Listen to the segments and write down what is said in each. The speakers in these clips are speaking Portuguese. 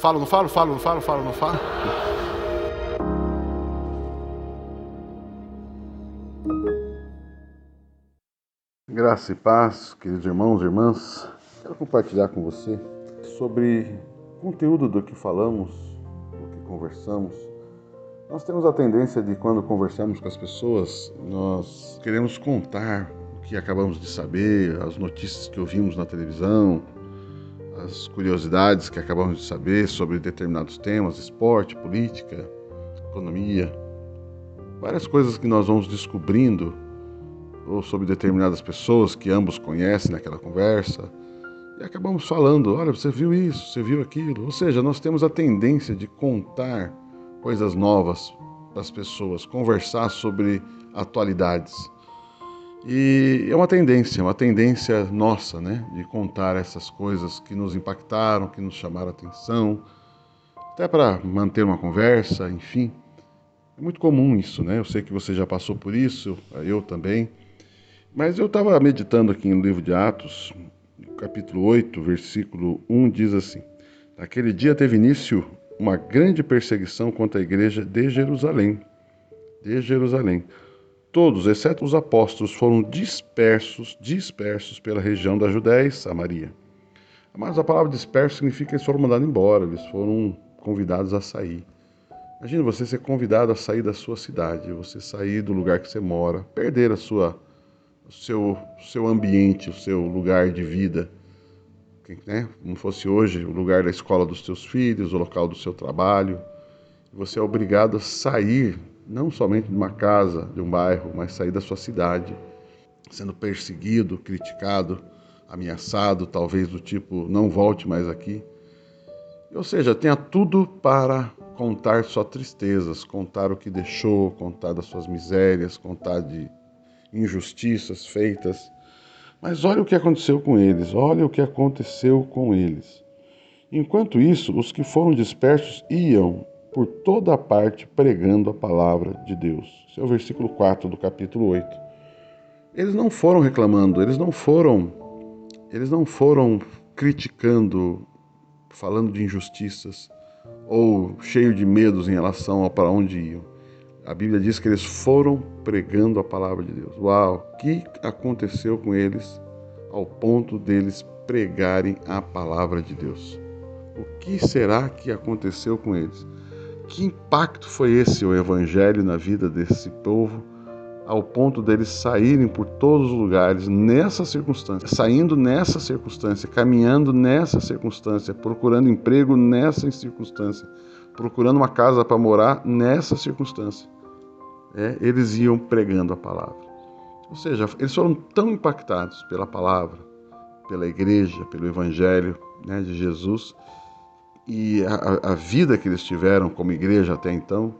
Falo, não falo, falo, não falo, falo, não falo. Graça e paz, queridos irmãos e irmãs. Quero compartilhar com você sobre conteúdo do que falamos, do que conversamos. Nós temos a tendência de, quando conversamos com as pessoas, nós queremos contar o que acabamos de saber, as notícias que ouvimos na televisão, as curiosidades que acabamos de saber sobre determinados temas, esporte, política, economia, várias coisas que nós vamos descobrindo ou sobre determinadas pessoas que ambos conhecem naquela conversa. E acabamos falando, olha, você viu isso, você viu aquilo. Ou seja, nós temos a tendência de contar coisas novas para as pessoas, conversar sobre atualidades. E é uma tendência, uma tendência nossa, né, de contar essas coisas que nos impactaram, que nos chamaram a atenção, até para manter uma conversa, enfim. É muito comum isso, né? Eu sei que você já passou por isso, eu também. Mas eu estava meditando aqui no livro de Atos, capítulo 8, versículo 1, diz assim: Naquele dia teve início uma grande perseguição contra a igreja de Jerusalém. De Jerusalém Todos, exceto os apóstolos, foram dispersos, dispersos pela região da Judéia e Samaria. Mas a palavra disperso significa que eles foram mandados embora, eles foram convidados a sair. Imagina você ser convidado a sair da sua cidade, você sair do lugar que você mora, perder a sua, o seu, seu ambiente, o seu lugar de vida. Né? Como fosse hoje o lugar da escola dos seus filhos, o local do seu trabalho. Você é obrigado a sair não somente de uma casa, de um bairro, mas sair da sua cidade, sendo perseguido, criticado, ameaçado, talvez do tipo não volte mais aqui. Ou seja, tenha tudo para contar só tristezas, contar o que deixou, contar das suas misérias, contar de injustiças feitas. Mas olha o que aconteceu com eles, olha o que aconteceu com eles. Enquanto isso, os que foram dispersos iam por toda parte pregando a palavra de Deus. Esse é o versículo 4 do capítulo 8. Eles não foram reclamando, eles não foram eles não foram criticando, falando de injustiças ou cheio de medos em relação a para onde iam. A Bíblia diz que eles foram pregando a palavra de Deus. Uau, o que aconteceu com eles ao ponto deles pregarem a palavra de Deus? O que será que aconteceu com eles? Que impacto foi esse o evangelho na vida desse povo, ao ponto deles saírem por todos os lugares nessa circunstância, saindo nessa circunstância, caminhando nessa circunstância, procurando emprego nessa circunstância, procurando uma casa para morar nessa circunstância. É, eles iam pregando a palavra. Ou seja, eles foram tão impactados pela palavra, pela igreja, pelo evangelho né, de Jesus, e a, a, vida que eles tiveram como igreja até então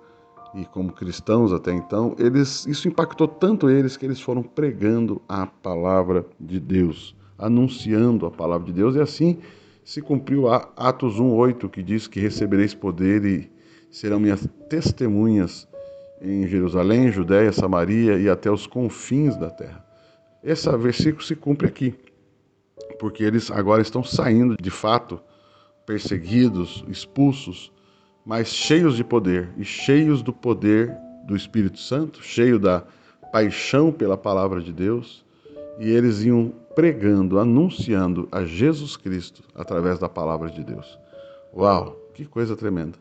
e como cristãos até então, eles, isso impactou tanto eles que eles foram pregando a palavra de Deus, anunciando a palavra de Deus, e assim se cumpriu Atos 1:8 que diz que recebereis poder e serão minhas testemunhas em Jerusalém, Judéia, Samaria e até os confins da terra. Esse versículo se cumpre aqui, porque eles agora estão saindo de fato perseguidos, expulsos, mas cheios de poder e cheios do poder do Espírito Santo, cheio da paixão pela palavra de Deus, e eles iam pregando, anunciando a Jesus Cristo através da palavra de Deus. Uau, que coisa tremenda!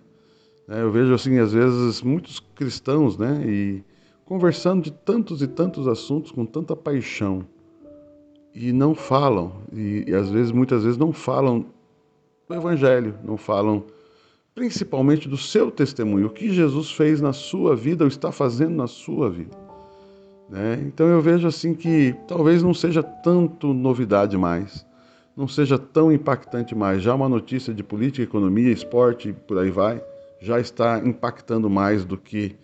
É, eu vejo assim, às vezes, muitos cristãos, né, e conversando de tantos e tantos assuntos com tanta paixão e não falam, e, e às vezes, muitas vezes não falam do Evangelho, não falam principalmente do seu testemunho, o que Jesus fez na sua vida ou está fazendo na sua vida. Né? Então eu vejo assim que talvez não seja tanto novidade mais, não seja tão impactante mais. Já uma notícia de política, economia, esporte, por aí vai, já está impactando mais do que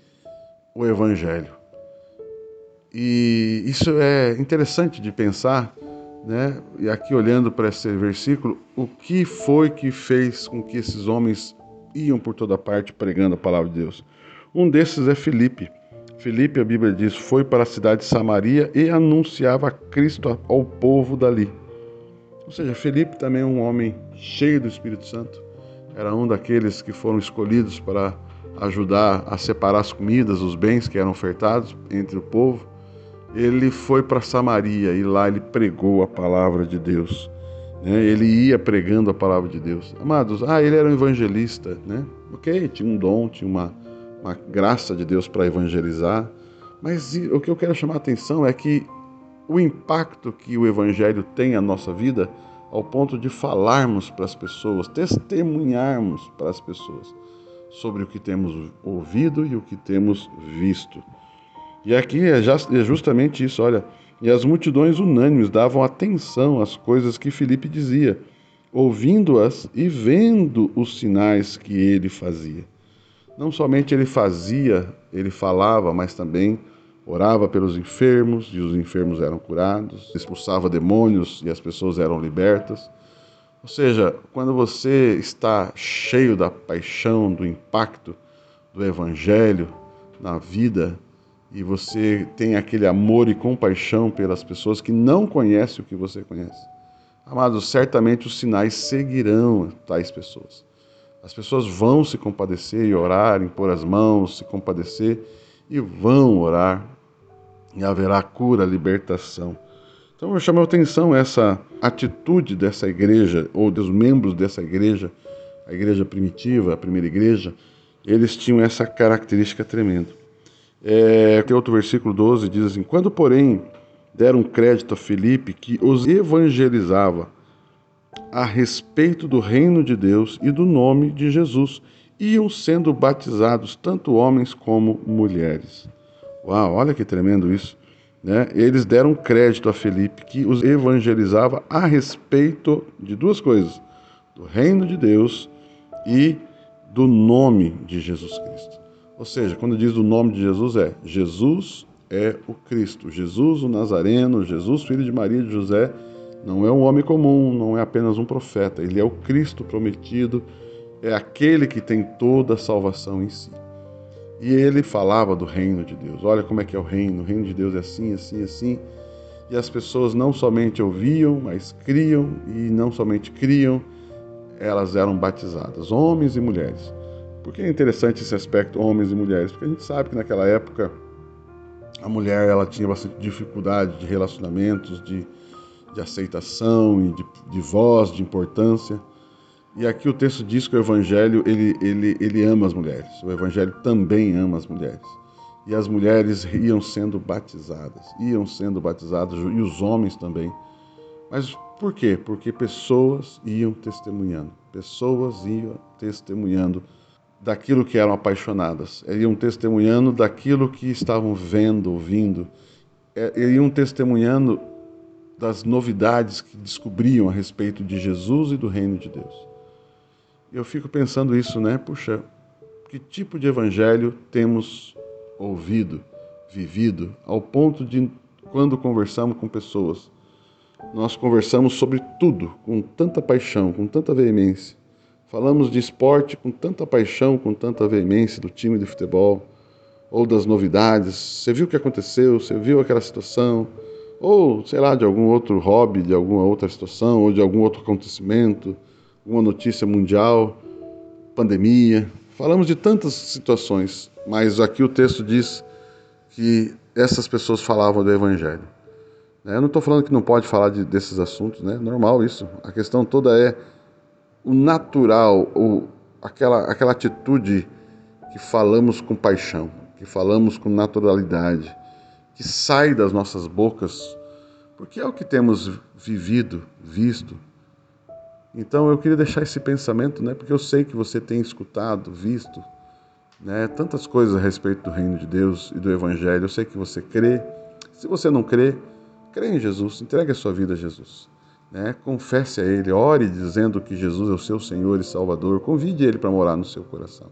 o Evangelho. E isso é interessante de pensar né? E aqui olhando para esse versículo, o que foi que fez com que esses homens iam por toda parte pregando a palavra de Deus? Um desses é Filipe. Filipe, a Bíblia diz, foi para a cidade de Samaria e anunciava Cristo ao povo dali. Ou seja, Filipe também é um homem cheio do Espírito Santo, era um daqueles que foram escolhidos para ajudar a separar as comidas, os bens que eram ofertados entre o povo. Ele foi para Samaria e lá ele pregou a palavra de Deus. Né? Ele ia pregando a palavra de Deus. Amados, ah, ele era um evangelista, né? Ok, tinha um dom, tinha uma, uma graça de Deus para evangelizar. Mas o que eu quero chamar a atenção é que o impacto que o evangelho tem na nossa vida ao ponto de falarmos para as pessoas, testemunharmos para as pessoas sobre o que temos ouvido e o que temos visto. E aqui é, é justamente isso, olha, e as multidões unânimes davam atenção às coisas que Filipe dizia, ouvindo-as e vendo os sinais que ele fazia. Não somente ele fazia, ele falava, mas também orava pelos enfermos e os enfermos eram curados, expulsava demônios e as pessoas eram libertas. Ou seja, quando você está cheio da paixão, do impacto do Evangelho na vida e você tem aquele amor e compaixão pelas pessoas que não conhecem o que você conhece, amados, certamente os sinais seguirão tais pessoas. As pessoas vão se compadecer e orar, impor as mãos, se compadecer e vão orar e haverá cura, libertação. Então eu chamo a atenção essa atitude dessa igreja, ou dos membros dessa igreja, a igreja primitiva, a primeira igreja, eles tinham essa característica tremenda. É, tem outro versículo 12 diz assim: Quando, porém, deram crédito a Felipe que os evangelizava a respeito do reino de Deus e do nome de Jesus, iam sendo batizados tanto homens como mulheres. Uau, olha que tremendo isso. Né? Eles deram crédito a Felipe, que os evangelizava a respeito de duas coisas: do reino de Deus e do nome de Jesus Cristo. Ou seja, quando diz do nome de Jesus, é Jesus é o Cristo, Jesus o Nazareno, Jesus filho de Maria e de José, não é um homem comum, não é apenas um profeta, ele é o Cristo prometido, é aquele que tem toda a salvação em si. E ele falava do reino de Deus. Olha como é que é o reino. O reino de Deus é assim, assim, assim. E as pessoas não somente ouviam, mas criam, e não somente criam, elas eram batizadas, homens e mulheres. Por que é interessante esse aspecto, homens e mulheres? Porque a gente sabe que naquela época a mulher ela tinha bastante dificuldade de relacionamentos, de, de aceitação e de, de voz, de importância. E aqui o texto diz que o evangelho ele, ele, ele ama as mulheres. O evangelho também ama as mulheres. E as mulheres iam sendo batizadas, iam sendo batizadas e os homens também. Mas por quê? Porque pessoas iam testemunhando. Pessoas iam testemunhando daquilo que eram apaixonadas. Iam testemunhando daquilo que estavam vendo, ouvindo. É, iam testemunhando das novidades que descobriam a respeito de Jesus e do reino de Deus eu fico pensando isso, né? Puxa, que tipo de evangelho temos ouvido, vivido, ao ponto de, quando conversamos com pessoas, nós conversamos sobre tudo com tanta paixão, com tanta veemência. Falamos de esporte com tanta paixão, com tanta veemência do time de futebol, ou das novidades. Você viu o que aconteceu? Você viu aquela situação? Ou, sei lá, de algum outro hobby, de alguma outra situação, ou de algum outro acontecimento uma notícia mundial, pandemia. Falamos de tantas situações, mas aqui o texto diz que essas pessoas falavam do Evangelho. Eu não estou falando que não pode falar de, desses assuntos, né? Normal isso. A questão toda é o natural, o, aquela, aquela atitude que falamos com paixão, que falamos com naturalidade, que sai das nossas bocas, porque é o que temos vivido, visto, então eu queria deixar esse pensamento, né, porque eu sei que você tem escutado, visto, né, tantas coisas a respeito do reino de Deus e do evangelho. Eu sei que você crê. Se você não crê, crê em Jesus, entregue a sua vida a Jesus. Né? Confesse a Ele, ore dizendo que Jesus é o seu Senhor e Salvador, convide Ele para morar no seu coração.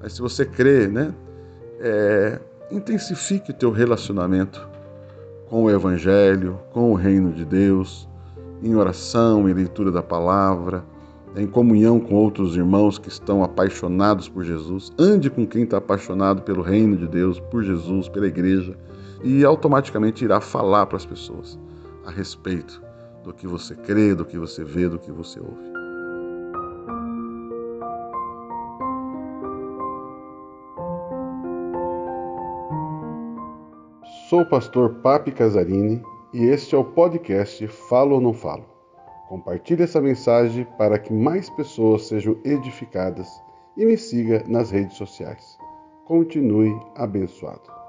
Mas se você crê, né, é, intensifique o teu relacionamento com o Evangelho, com o reino de Deus, em oração, em leitura da palavra, em comunhão com outros irmãos que estão apaixonados por Jesus. Ande com quem está apaixonado pelo reino de Deus, por Jesus, pela igreja, e automaticamente irá falar para as pessoas a respeito do que você crê, do que você vê, do que você ouve. Sou o pastor Papi Casarini e este é o podcast Falo ou Não Falo. Compartilhe essa mensagem para que mais pessoas sejam edificadas e me siga nas redes sociais. Continue abençoado.